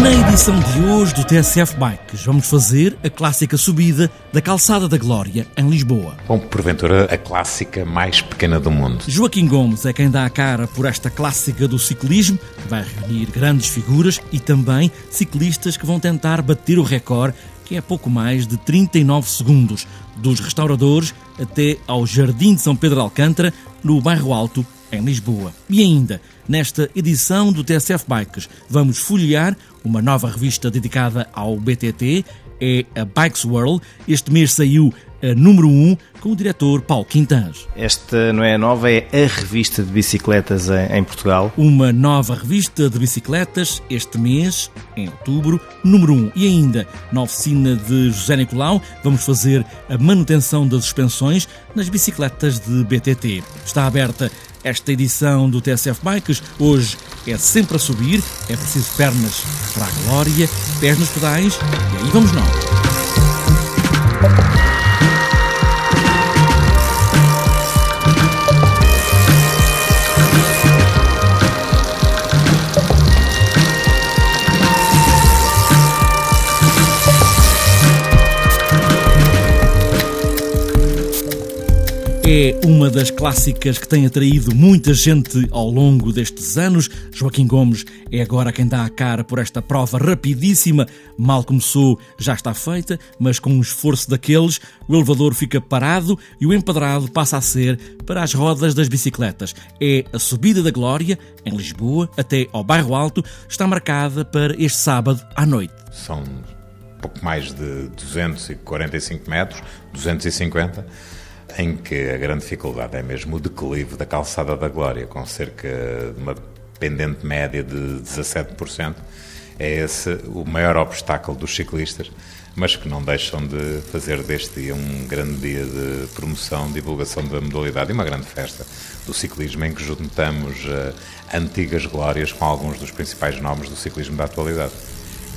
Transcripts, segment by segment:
Na edição de hoje do TSF Bikes, vamos fazer a clássica subida da Calçada da Glória, em Lisboa. Bom, porventura, a clássica mais pequena do mundo. Joaquim Gomes é quem dá a cara por esta clássica do ciclismo, que vai reunir grandes figuras e também ciclistas que vão tentar bater o recorde, que é pouco mais de 39 segundos, dos restauradores até ao Jardim de São Pedro de Alcântara, no bairro Alto, em Lisboa. E ainda, nesta edição do TSF Bikes, vamos folhear uma nova revista dedicada ao BTT, é a Bikes World. Este mês saiu número 1 com o diretor Paulo Quintans. Esta não é a nova, é a revista de bicicletas em, Portugal. Uma nova revista de bicicletas este mês, em outubro, número 1. E ainda, na oficina de José Nicolau, vamos fazer a manutenção das suspensões nas bicicletas de BTT. Está aberta esta edição do TSF Bikes hoje é sempre a subir, é preciso pernas para a glória, pés nos pedais e aí vamos nós. Uma das clássicas que tem atraído muita gente ao longo destes anos. Joaquim Gomes é agora quem dá a cara por esta prova rapidíssima. Mal começou, já está feita, mas com um esforço daqueles, o elevador fica parado e o empadrado passa a ser para as rodas das bicicletas. É a subida da Glória, em Lisboa, até ao Bairro Alto, está marcada para este sábado à noite. São pouco mais de 245 metros, 250 em que a grande dificuldade é mesmo o declive da calçada da Glória, com cerca de uma pendente média de 17%. É esse o maior obstáculo dos ciclistas, mas que não deixam de fazer deste dia um grande dia de promoção, divulgação da modalidade e uma grande festa do ciclismo em que juntamos uh, antigas glórias com alguns dos principais nomes do ciclismo da atualidade.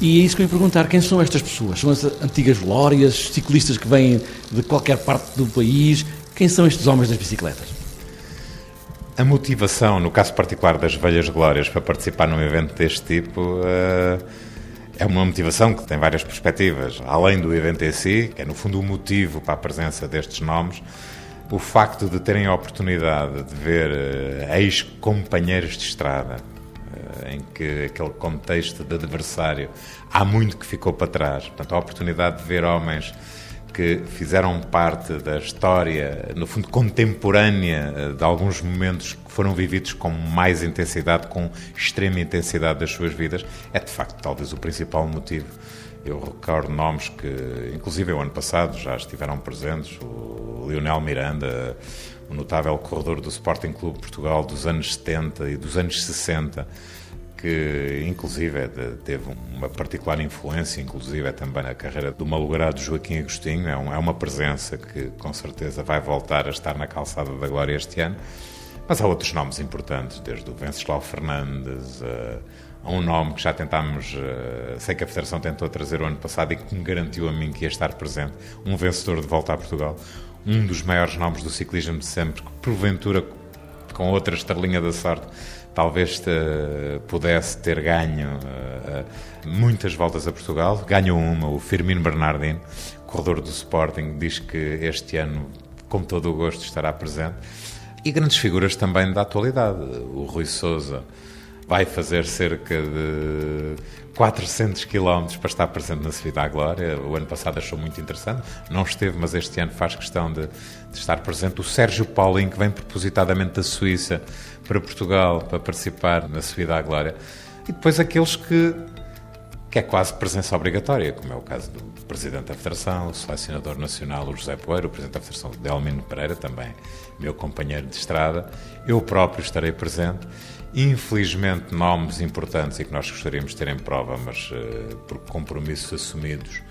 E é isso que eu ia perguntar: quem são estas pessoas? São as antigas glórias, ciclistas que vêm de qualquer parte do país? Quem são estes homens das bicicletas? A motivação, no caso particular das Velhas Glórias, para participar num evento deste tipo eh, é uma motivação que tem várias perspectivas. Além do evento em si, que é no fundo o motivo para a presença destes nomes, o facto de terem a oportunidade de ver eh, ex-companheiros de estrada, em que aquele contexto de adversário há muito que ficou para trás. Portanto, a oportunidade de ver homens que fizeram parte da história, no fundo, contemporânea eh, de alguns momentos que foram vividos com mais intensidade, com extrema intensidade das suas vidas, é de facto talvez o principal motivo. Eu recordo nomes que, inclusive, o ano passado já estiveram presentes: o Lionel Miranda, o notável corredor do Sporting Clube Portugal dos anos 70 e dos anos 60 que inclusive é teve uma particular influência, inclusive é também na carreira do malogrado Joaquim Agostinho, é, um, é, uma presença que com certeza vai voltar a estar na calçada da glória este ano, mas há outros nomes importantes, desde o Venceslau Fernandes a, a um nome que já tentámos, sei que a Federação tentou trazer o ano passado e que me garantiu a mim que ia estar presente, um vencedor de volta a Portugal, um dos maiores nomes do ciclismo de sempre, que porventura com outra estrelinha da sorte talvez te, pudesse ter ganho uh, muitas voltas a Portugal. Ganhou uma, o Firmino Bernardino, corredor do Sporting, diz que este ano, com todo o gosto, estará presente. E grandes figuras também da atualidade. O Rui Souza vai fazer cerca de 400 km para estar presente na Subida à Glória. O ano passado achou muito interessante, não esteve, mas este ano faz questão de, de estar presente. O Sérgio Paulinho, que vem propositadamente da Suíça para Portugal para participar na Subida à Glória. E depois aqueles que, que é quase presença obrigatória, como é o caso do Presidente da Federação, o Selecionador Nacional, o José Poeiro, o Presidente da Federação, Delmino Pereira, também meu companheiro de estrada. Eu próprio estarei presente. Infelizmente, nomes importantes e que nós gostaríamos de ter em prova, mas uh, por compromissos assumidos,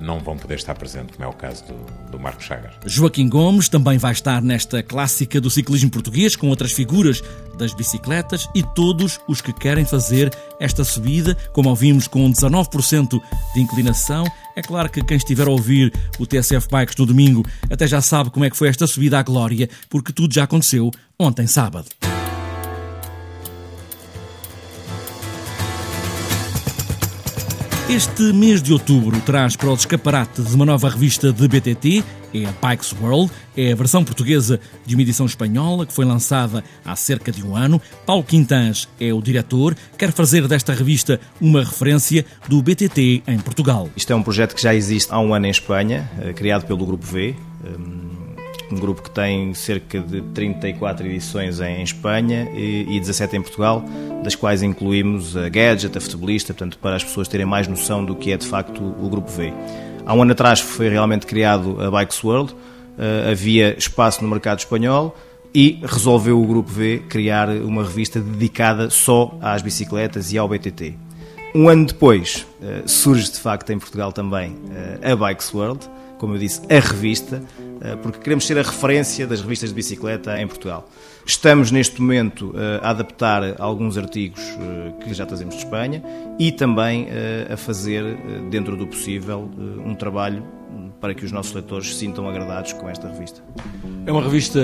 não vão poder estar presentes, como é o caso do, do Marcos Chagas. Joaquim Gomes também vai estar nesta clássica do ciclismo português, com outras figuras das bicicletas e todos os que querem fazer esta subida, como ouvimos, com 19% de inclinação. É claro que quem estiver a ouvir o TSF Bikes no domingo até já sabe como é que foi esta subida à glória, porque tudo já aconteceu ontem sábado. Este mês de outubro traz para os escaparate de uma nova revista de BTT, é a Bikes World, é a versão portuguesa de uma edição espanhola que foi lançada há cerca de um ano. Paulo Quintans é o diretor, quer fazer desta revista uma referência do BTT em Portugal. Isto é um projeto que já existe há um ano em Espanha, eh, criado pelo Grupo V, um grupo que tem cerca de 34 edições em Espanha e 17 em Portugal, das quais incluímos a Gadget, a Futebolista, portanto, para as pessoas terem mais noção do que é de facto o Grupo V. Há um ano atrás foi realmente criado a Bikes World, eh, havia espaço no mercado espanhol e resolveu o Grupo V criar uma revista dedicada só às bicicletas e ao BTT. Um ano depois eh, surge de facto em Portugal também eh, a Bikes World, como eu disse, a revista, porque queremos ser a referência das revistas de bicicleta em Portugal. Estamos neste momento eh, a adaptar alguns artigos eh, que já trazemos de Espanha e também a fazer, dentro do possível, um trabalho para que os nossos leitores se sintam agradados com esta revista. É uma revista,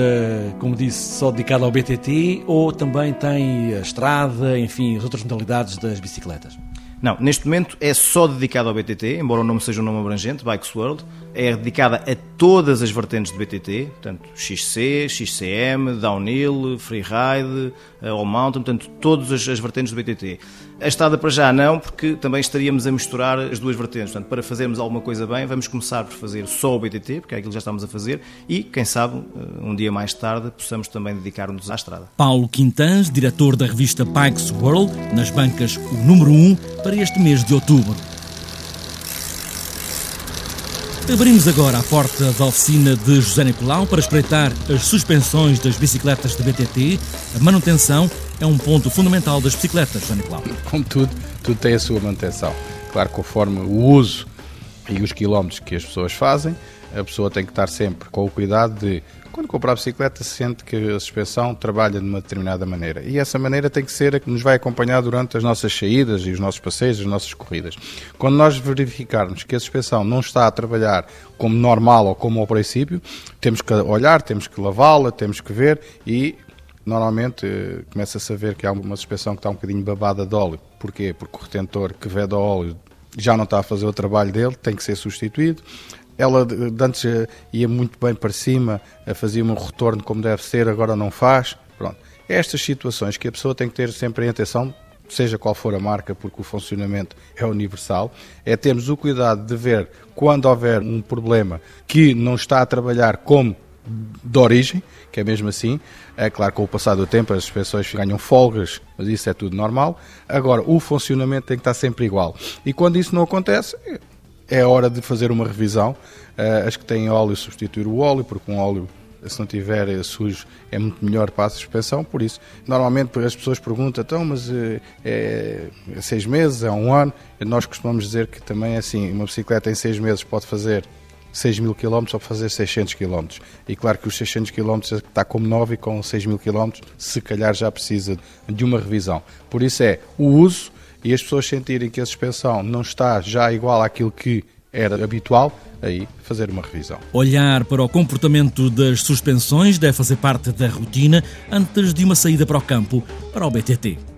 como disse, só dedicada ao BTT ou também tem a estrada, enfim, as outras modalidades das bicicletas? Não, neste momento é só dedicado ao BTT, embora o nome seja um nome abrangente, Bikes World. É dedicada a todas as vertentes de BTT, portanto XC, XCM, Downhill, Freeride, eh, All Mountain, portanto todas as, as vertentes do BTT. A estada para já não, porque também estaríamos a misturar as duas vertentes. Portanto, para fazermos alguma coisa bem, vamos começar por fazer só o BTT, porque é aquilo que já estamos a fazer, e quem sabe, eh, um dia mais tarde, possamos também dedicar-nos à estrada. Paulo Quintans, diretor da revista Bikes World, nas bancas o número 1 um, para este mês de outubro. Abrimos agora a porta da oficina de José Nicolau para espreitar as suspensões das bicicletas de BTT. A manutenção é um ponto fundamental das bicicletas, José Nicolau. Como tudo, tem a sua manutenção. Claro, conforme o uso e os quilómetros que as pessoas fazem, a pessoa tem que estar sempre com o cuidado de quando comprar a bicicleta, se sente que a suspensão trabalha de uma determinada maneira. E essa maneira tem que ser a que nos vai acompanhar durante as nossas saídas e os nossos passeios, as nossas corridas. Quando nós verificarmos que a suspensão não está a trabalhar como normal ou como ao princípio, temos que olhar, temos que lavá-la, temos que ver e normalmente eh, começa-se a ver que há uma suspensão que está um bocadinho babada de óleo. Porquê? Porque o retentor que vede o óleo já não está a fazer o trabalho dele, tem que ser substituído. Ela antes eh, ia muito bem para cima, eh, fazia um retorno como deve ser, agora não faz. Pronto. Estas situações que a pessoa tem que ter sempre em atenção, seja qual for a marca, porque o funcionamento é universal, é termos o cuidado de ver quando houver um problema que não está a trabalhar como de origem, que é mesmo assim. É claro com o passar do tempo as pessoas ganham folgas, mas isso é tudo normal. Agora, o funcionamento tem que estar sempre igual. E quando isso não acontece, é hora de fazer uma revisão. Uh, as que têm óleo, substituir o óleo, porque um óleo, se não tiver sujo, é muito melhor para a suspensão. Por isso, normalmente as pessoas perguntam, então, mas uh, é, é seis meses, é um ano? Nós costumamos dizer que também é assim: uma bicicleta em seis meses pode fazer 6 mil km ou fazer 600 km. E claro que os 600 km está como 9 e com 6 mil km, se calhar já precisa de uma revisão. Por isso é o uso e as pessoas sentirem que a suspensão não está já igual àquilo que era habitual, aí fazer uma revisão. Olhar para o comportamento das suspensões deve fazer parte da rotina antes de uma saída para o campo para o BTT.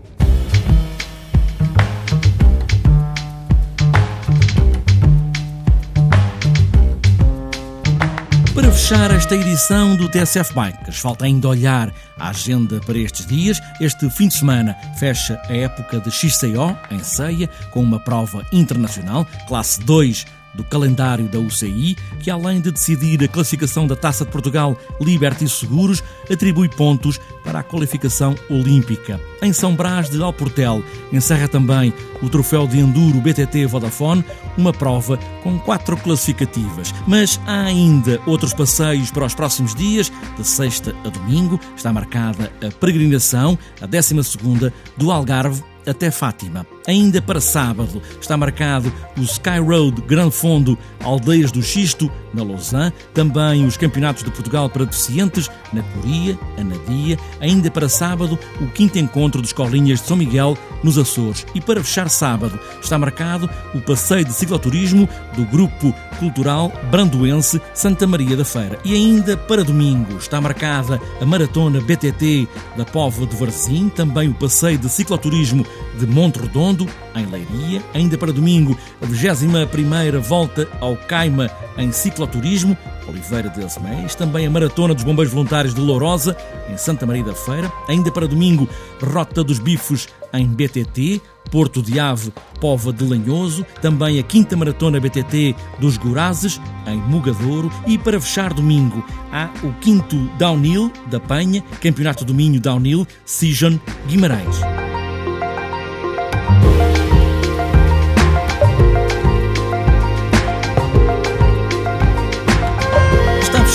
Para fechar esta edição do TSF Bikes, falta ainda olhar a agenda para estes dias. Este fim de semana fecha a época de XCO, em Ceia, com uma prova internacional, classe 2 do calendário da UCI, que além de decidir a classificação da Taça de Portugal Liberty Seguros, atribui pontos para a qualificação olímpica. Em São Brás de Alportel encerra também o troféu de Enduro BTT Vodafone, uma prova com quatro classificativas. Mas há ainda outros passeios para os próximos dias, de sexta a domingo. Está marcada a peregrinação, a 12 segunda do Algarve até Fátima. Ainda para sábado está marcado o Sky Road Gran Fondo Aldeias do Xisto, na Lausanne, também os Campeonatos de Portugal para Deficientes, na Coria, Anadia, ainda para sábado o quinto encontro de escolinhas de São Miguel, nos Açores. E para fechar sábado está marcado o passeio de cicloturismo do Grupo Cultural Brandoense Santa Maria da Feira. E ainda para domingo está marcada a Maratona BTT da Póvoa de Varzim, também o passeio de cicloturismo de Monte Redondo, em Leiria. Ainda para domingo, a 21 volta ao Caima em cicloturismo, Oliveira de Azeméis. Também a Maratona dos Bombeiros Voluntários de Lourosa, em Santa Maria da Feira. Ainda para domingo, Rota dos Bifos em BTT. Porto de Ave, Pova de Lanhoso, também a quinta maratona BTT dos Gorazes, em Mugadouro, e para fechar domingo há o quinto Downhill da Penha, Campeonato do Minho Downhill, Season Guimarães.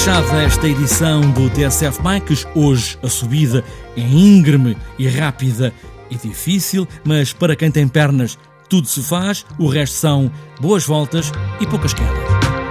Fechada esta edição do TSF Bikes. Hoje a subida é íngreme e rápida e difícil, mas para quem tem pernas tudo se faz, o resto são boas voltas e poucas quedas.